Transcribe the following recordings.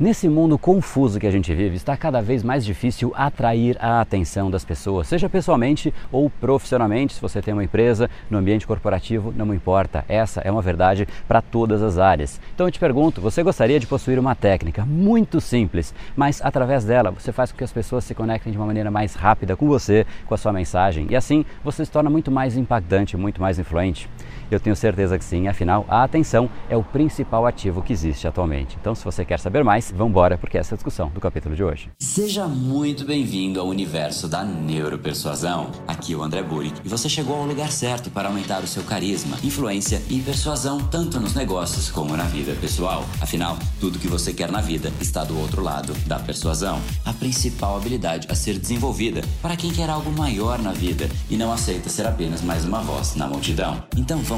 Nesse mundo confuso que a gente vive, está cada vez mais difícil atrair a atenção das pessoas, seja pessoalmente ou profissionalmente. Se você tem uma empresa, no ambiente corporativo, não importa. Essa é uma verdade para todas as áreas. Então eu te pergunto: você gostaria de possuir uma técnica muito simples, mas através dela você faz com que as pessoas se conectem de uma maneira mais rápida com você, com a sua mensagem, e assim você se torna muito mais impactante, muito mais influente? Eu tenho certeza que sim, afinal, a atenção é o principal ativo que existe atualmente. Então, se você quer saber mais, vamos embora, porque essa é a discussão do capítulo de hoje. Seja muito bem-vindo ao universo da neuropersuasão. Aqui é o André Buri e você chegou ao lugar certo para aumentar o seu carisma, influência e persuasão tanto nos negócios como na vida pessoal. Afinal, tudo que você quer na vida está do outro lado da persuasão. A principal habilidade a ser desenvolvida para quem quer algo maior na vida e não aceita ser apenas mais uma voz na multidão. Então, vamos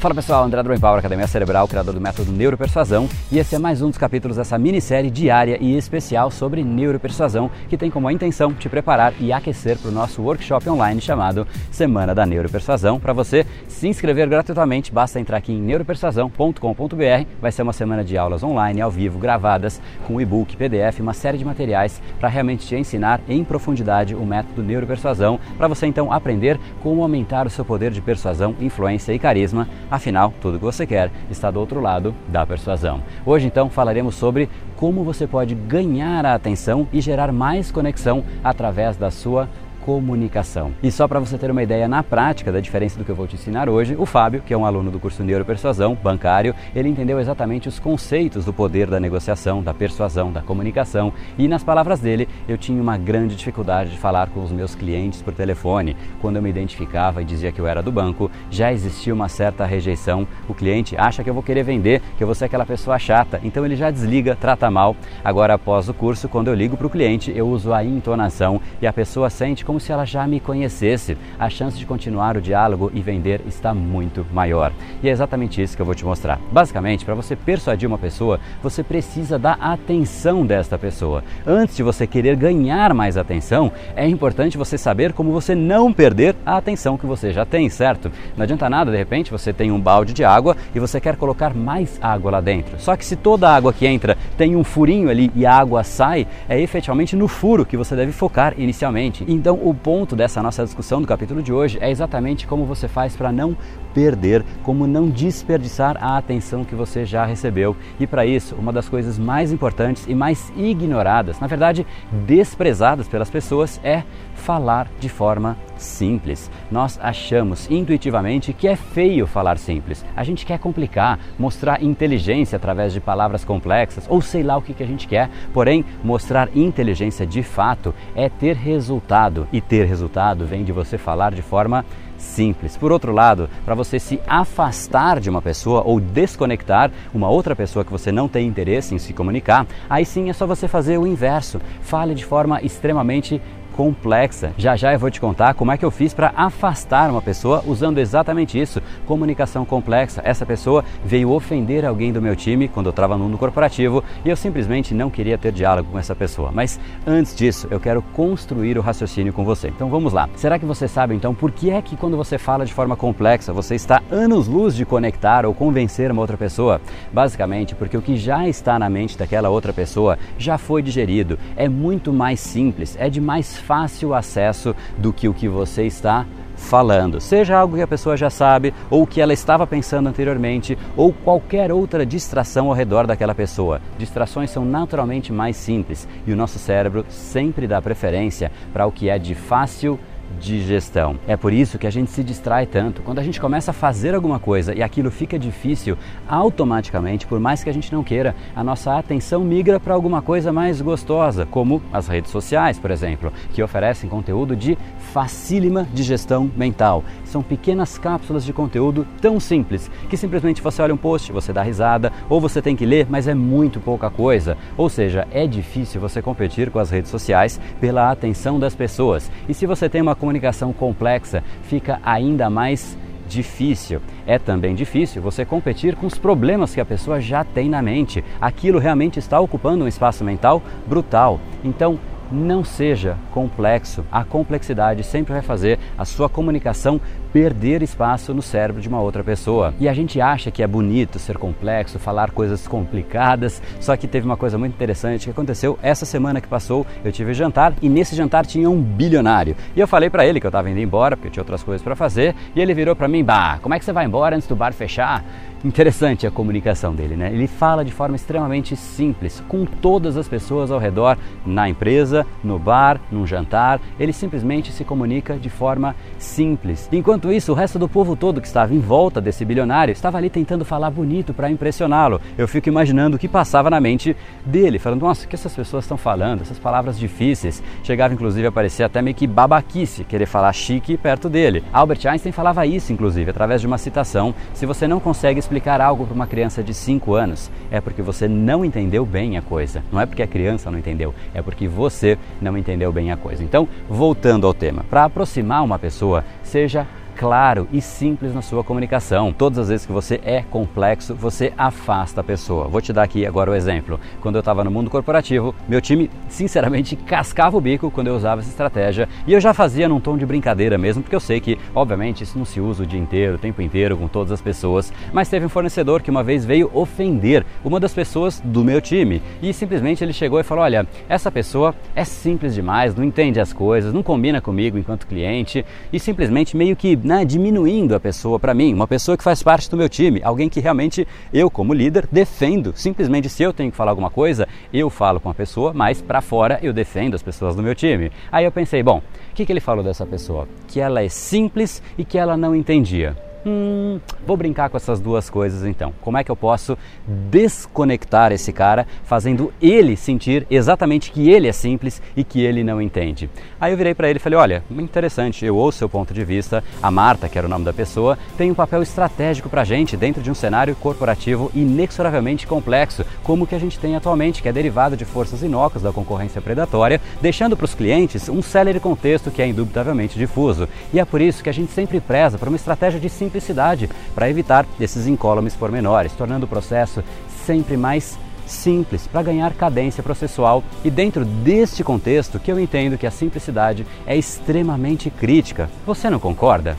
Fala pessoal, André Brain Power, Academia Cerebral, criador do método Neuropersuasão, e esse é mais um dos capítulos dessa minissérie diária e especial sobre neuropersuasão, que tem como intenção te preparar e aquecer para o nosso workshop online chamado Semana da Neuropersuasão. Para você se inscrever gratuitamente, basta entrar aqui em neuropersuasão.com.br. Vai ser uma semana de aulas online, ao vivo, gravadas, com e-book, PDF, uma série de materiais para realmente te ensinar em profundidade o método Neuropersuasão, para você então aprender como aumentar o seu poder de persuasão, influência e carisma Afinal, tudo que você quer está do outro lado da persuasão. Hoje, então, falaremos sobre como você pode ganhar a atenção e gerar mais conexão através da sua comunicação. E só para você ter uma ideia na prática da diferença do que eu vou te ensinar hoje, o Fábio, que é um aluno do curso Neuropersuasão, bancário, ele entendeu exatamente os conceitos do poder da negociação, da persuasão, da comunicação e nas palavras dele, eu tinha uma grande dificuldade de falar com os meus clientes por telefone. Quando eu me identificava e dizia que eu era do banco, já existia uma certa rejeição. O cliente acha que eu vou querer vender, que eu vou ser aquela pessoa chata, então ele já desliga, trata mal. Agora, após o curso, quando eu ligo para o cliente, eu uso a entonação e a pessoa sente como se ela já me conhecesse. A chance de continuar o diálogo e vender está muito maior. E é exatamente isso que eu vou te mostrar. Basicamente, para você persuadir uma pessoa, você precisa da atenção desta pessoa. Antes de você querer ganhar mais atenção, é importante você saber como você não perder a atenção que você já tem, certo? Não adianta nada, de repente, você tem um balde de água e você quer colocar mais água lá dentro. Só que se toda a água que entra tem um furinho ali e a água sai, é efetivamente no furo que você deve focar inicialmente. Então, o ponto dessa nossa discussão do capítulo de hoje é exatamente como você faz para não perder, como não desperdiçar a atenção que você já recebeu. E para isso, uma das coisas mais importantes e mais ignoradas, na verdade, desprezadas pelas pessoas, é falar de forma simples. Nós achamos intuitivamente que é feio falar simples. A gente quer complicar, mostrar inteligência através de palavras complexas ou sei lá o que, que a gente quer. Porém, mostrar inteligência de fato é ter resultado. E ter resultado vem de você falar de forma simples. Por outro lado, para você se afastar de uma pessoa ou desconectar uma outra pessoa que você não tem interesse em se comunicar, aí sim é só você fazer o inverso. Fale de forma extremamente complexa. Já já eu vou te contar como é que eu fiz para afastar uma pessoa usando exatamente isso, comunicação complexa. Essa pessoa veio ofender alguém do meu time quando eu estava no mundo corporativo e eu simplesmente não queria ter diálogo com essa pessoa. Mas antes disso, eu quero construir o raciocínio com você. Então vamos lá. Será que você sabe então por que é que quando você fala de forma complexa, você está anos-luz de conectar ou convencer uma outra pessoa? Basicamente, porque o que já está na mente daquela outra pessoa já foi digerido. É muito mais simples, é de mais fácil acesso do que o que você está falando, seja algo que a pessoa já sabe, ou que ela estava pensando anteriormente, ou qualquer outra distração ao redor daquela pessoa. Distrações são naturalmente mais simples e o nosso cérebro sempre dá preferência para o que é de fácil digestão. É por isso que a gente se distrai tanto. Quando a gente começa a fazer alguma coisa e aquilo fica difícil, automaticamente, por mais que a gente não queira, a nossa atenção migra para alguma coisa mais gostosa, como as redes sociais, por exemplo, que oferecem conteúdo de facílima digestão mental. São pequenas cápsulas de conteúdo tão simples que simplesmente você olha um post, você dá risada, ou você tem que ler, mas é muito pouca coisa. Ou seja, é difícil você competir com as redes sociais pela atenção das pessoas. E se você tem uma comunicação complexa, fica ainda mais difícil. É também difícil você competir com os problemas que a pessoa já tem na mente. Aquilo realmente está ocupando um espaço mental brutal. Então, não seja complexo. A complexidade sempre vai fazer a sua comunicação perder espaço no cérebro de uma outra pessoa. E a gente acha que é bonito ser complexo, falar coisas complicadas, só que teve uma coisa muito interessante que aconteceu essa semana que passou. Eu tive jantar e nesse jantar tinha um bilionário. E eu falei para ele que eu estava indo embora, porque eu tinha outras coisas para fazer, e ele virou para mim: "Bah, como é que você vai embora antes do bar fechar?" Interessante a comunicação dele, né? Ele fala de forma extremamente simples, com todas as pessoas ao redor, na empresa, no bar, num jantar. Ele simplesmente se comunica de forma simples. Enquanto isso, o resto do povo todo que estava em volta desse bilionário estava ali tentando falar bonito para impressioná-lo. Eu fico imaginando o que passava na mente dele, falando: nossa, o que essas pessoas estão falando? Essas palavras difíceis. Chegava inclusive a parecer até meio que babaquice querer falar chique perto dele. Albert Einstein falava isso, inclusive, através de uma citação: se você não consegue explicar algo para uma criança de 5 anos, é porque você não entendeu bem a coisa. Não é porque a criança não entendeu, é porque você não entendeu bem a coisa. Então, voltando ao tema, para aproximar uma pessoa, seja claro e simples na sua comunicação. Todas as vezes que você é complexo, você afasta a pessoa. Vou te dar aqui agora o exemplo. Quando eu estava no mundo corporativo, meu time, sinceramente, cascava o bico quando eu usava essa estratégia e eu já fazia num tom de brincadeira mesmo, porque eu sei que, obviamente, isso não se usa o dia inteiro, o tempo inteiro, com todas as pessoas. Mas teve um fornecedor que uma vez veio ofender uma das pessoas do meu time e simplesmente ele chegou e falou: Olha, essa pessoa é simples demais, não entende as coisas, não combina comigo enquanto cliente e simplesmente meio que né, diminuindo a pessoa para mim, uma pessoa que faz parte do meu time, alguém que realmente eu, como líder, defendo. Simplesmente, se eu tenho que falar alguma coisa, eu falo com a pessoa, mas para fora eu defendo as pessoas do meu time. Aí eu pensei, bom, o que, que ele falou dessa pessoa? Que ela é simples e que ela não entendia. Hum, vou brincar com essas duas coisas então. Como é que eu posso desconectar esse cara, fazendo ele sentir exatamente que ele é simples e que ele não entende? Aí eu virei para ele e falei: Olha, interessante, eu ouço seu ponto de vista. A Marta, que era o nome da pessoa, tem um papel estratégico para a gente dentro de um cenário corporativo inexoravelmente complexo, como o que a gente tem atualmente, que é derivado de forças inócuas da concorrência predatória, deixando para os clientes um célere contexto que é indubitavelmente difuso. E é por isso que a gente sempre preza por uma estratégia de simplicidade para evitar esses incólumes pormenores, tornando o processo sempre mais simples para ganhar cadência processual e dentro deste contexto que eu entendo que a simplicidade é extremamente crítica. Você não concorda?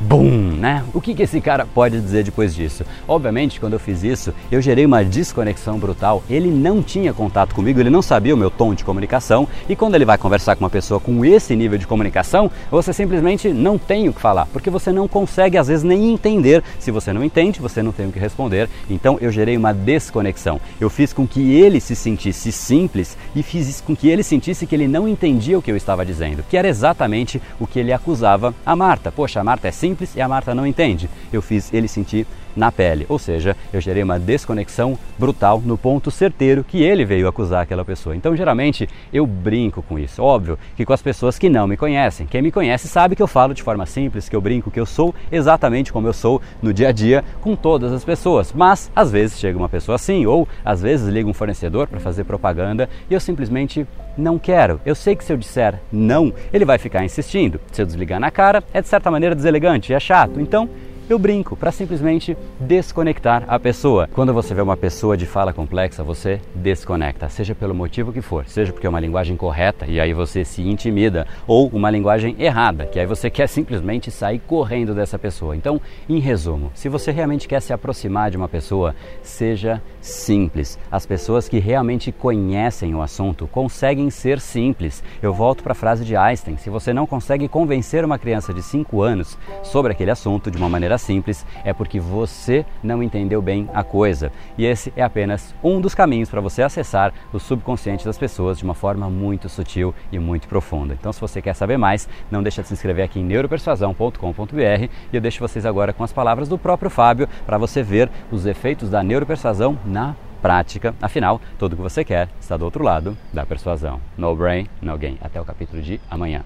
Bum, né? O que, que esse cara pode dizer depois disso? Obviamente, quando eu fiz isso, eu gerei uma desconexão brutal. Ele não tinha contato comigo, ele não sabia o meu tom de comunicação. E quando ele vai conversar com uma pessoa com esse nível de comunicação, você simplesmente não tem o que falar, porque você não consegue às vezes nem entender. Se você não entende, você não tem o que responder. Então eu gerei uma desconexão. Eu fiz com que ele se sentisse simples e fiz com que ele sentisse que ele não entendia o que eu estava dizendo, que era exatamente o que ele acusava a Marta. Poxa, a Marta é simples simples e a Marta não entende. Eu fiz ele sentir na pele, ou seja, eu gerei uma desconexão brutal no ponto certeiro que ele veio acusar aquela pessoa. Então, geralmente, eu brinco com isso. Óbvio que com as pessoas que não me conhecem. Quem me conhece sabe que eu falo de forma simples, que eu brinco, que eu sou exatamente como eu sou no dia a dia com todas as pessoas. Mas, às vezes, chega uma pessoa assim, ou às vezes liga um fornecedor para fazer propaganda e eu simplesmente não quero. Eu sei que se eu disser não, ele vai ficar insistindo. Se eu desligar na cara, é de certa maneira deselegante, é chato. Então, eu brinco para simplesmente desconectar a pessoa. Quando você vê uma pessoa de fala complexa, você desconecta, seja pelo motivo que for, seja porque é uma linguagem correta e aí você se intimida, ou uma linguagem errada, que aí você quer simplesmente sair correndo dessa pessoa. Então, em resumo, se você realmente quer se aproximar de uma pessoa, seja simples. As pessoas que realmente conhecem o assunto conseguem ser simples. Eu volto para a frase de Einstein: se você não consegue convencer uma criança de 5 anos sobre aquele assunto de uma maneira simples, é porque você não entendeu bem a coisa. E esse é apenas um dos caminhos para você acessar o subconsciente das pessoas de uma forma muito sutil e muito profunda. Então, se você quer saber mais, não deixa de se inscrever aqui em neuropersuasão.com.br e eu deixo vocês agora com as palavras do próprio Fábio para você ver os efeitos da neuropersuasão na prática. Afinal, tudo que você quer está do outro lado da persuasão. No brain, no gain. Até o capítulo de amanhã.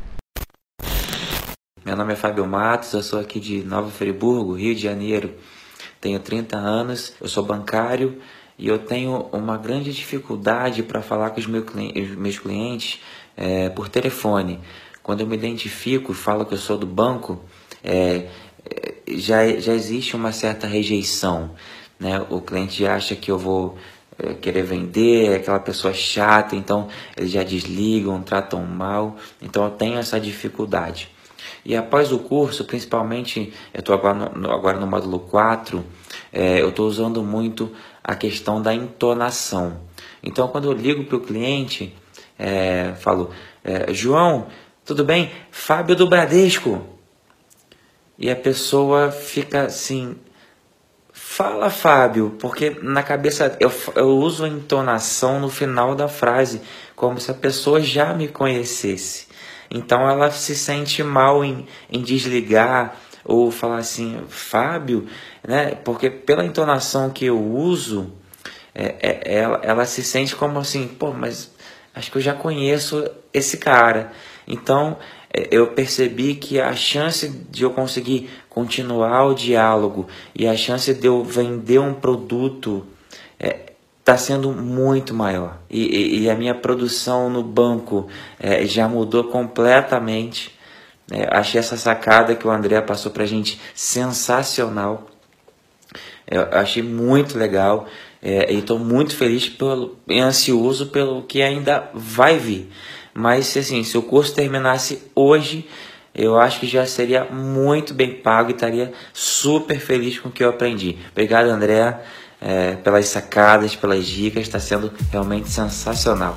Meu nome é Fábio Matos, eu sou aqui de Nova Friburgo, Rio de Janeiro. Tenho 30 anos, eu sou bancário e eu tenho uma grande dificuldade para falar com os meus clientes é, por telefone. Quando eu me identifico e falo que eu sou do banco, é, já, já existe uma certa rejeição. Né? O cliente acha que eu vou é, querer vender, é aquela pessoa chata, então eles já desligam, tratam mal. Então eu tenho essa dificuldade. E após o curso, principalmente, eu estou agora no, agora no módulo 4, é, eu estou usando muito a questão da entonação. Então, quando eu ligo para o cliente, é, falo, é, João, tudo bem? Fábio do Bradesco. E a pessoa fica assim, fala Fábio, porque na cabeça eu, eu uso a entonação no final da frase, como se a pessoa já me conhecesse. Então ela se sente mal em, em desligar ou falar assim, Fábio, né? Porque pela entonação que eu uso, é, é, ela, ela se sente como assim, pô, mas acho que eu já conheço esse cara. Então é, eu percebi que a chance de eu conseguir continuar o diálogo e a chance de eu vender um produto está sendo muito maior. E, e, e, a minha produção no banco é, já mudou completamente. É, achei essa sacada que o André passou para a gente sensacional. Achei muito legal. É, e estou muito feliz pelo, e ansioso pelo que ainda vai vir. Mas assim, se o curso terminasse hoje, eu acho que já seria muito bem pago e estaria super feliz com o que eu aprendi. Obrigado, André, é, pelas sacadas, pelas dicas, está sendo realmente sensacional.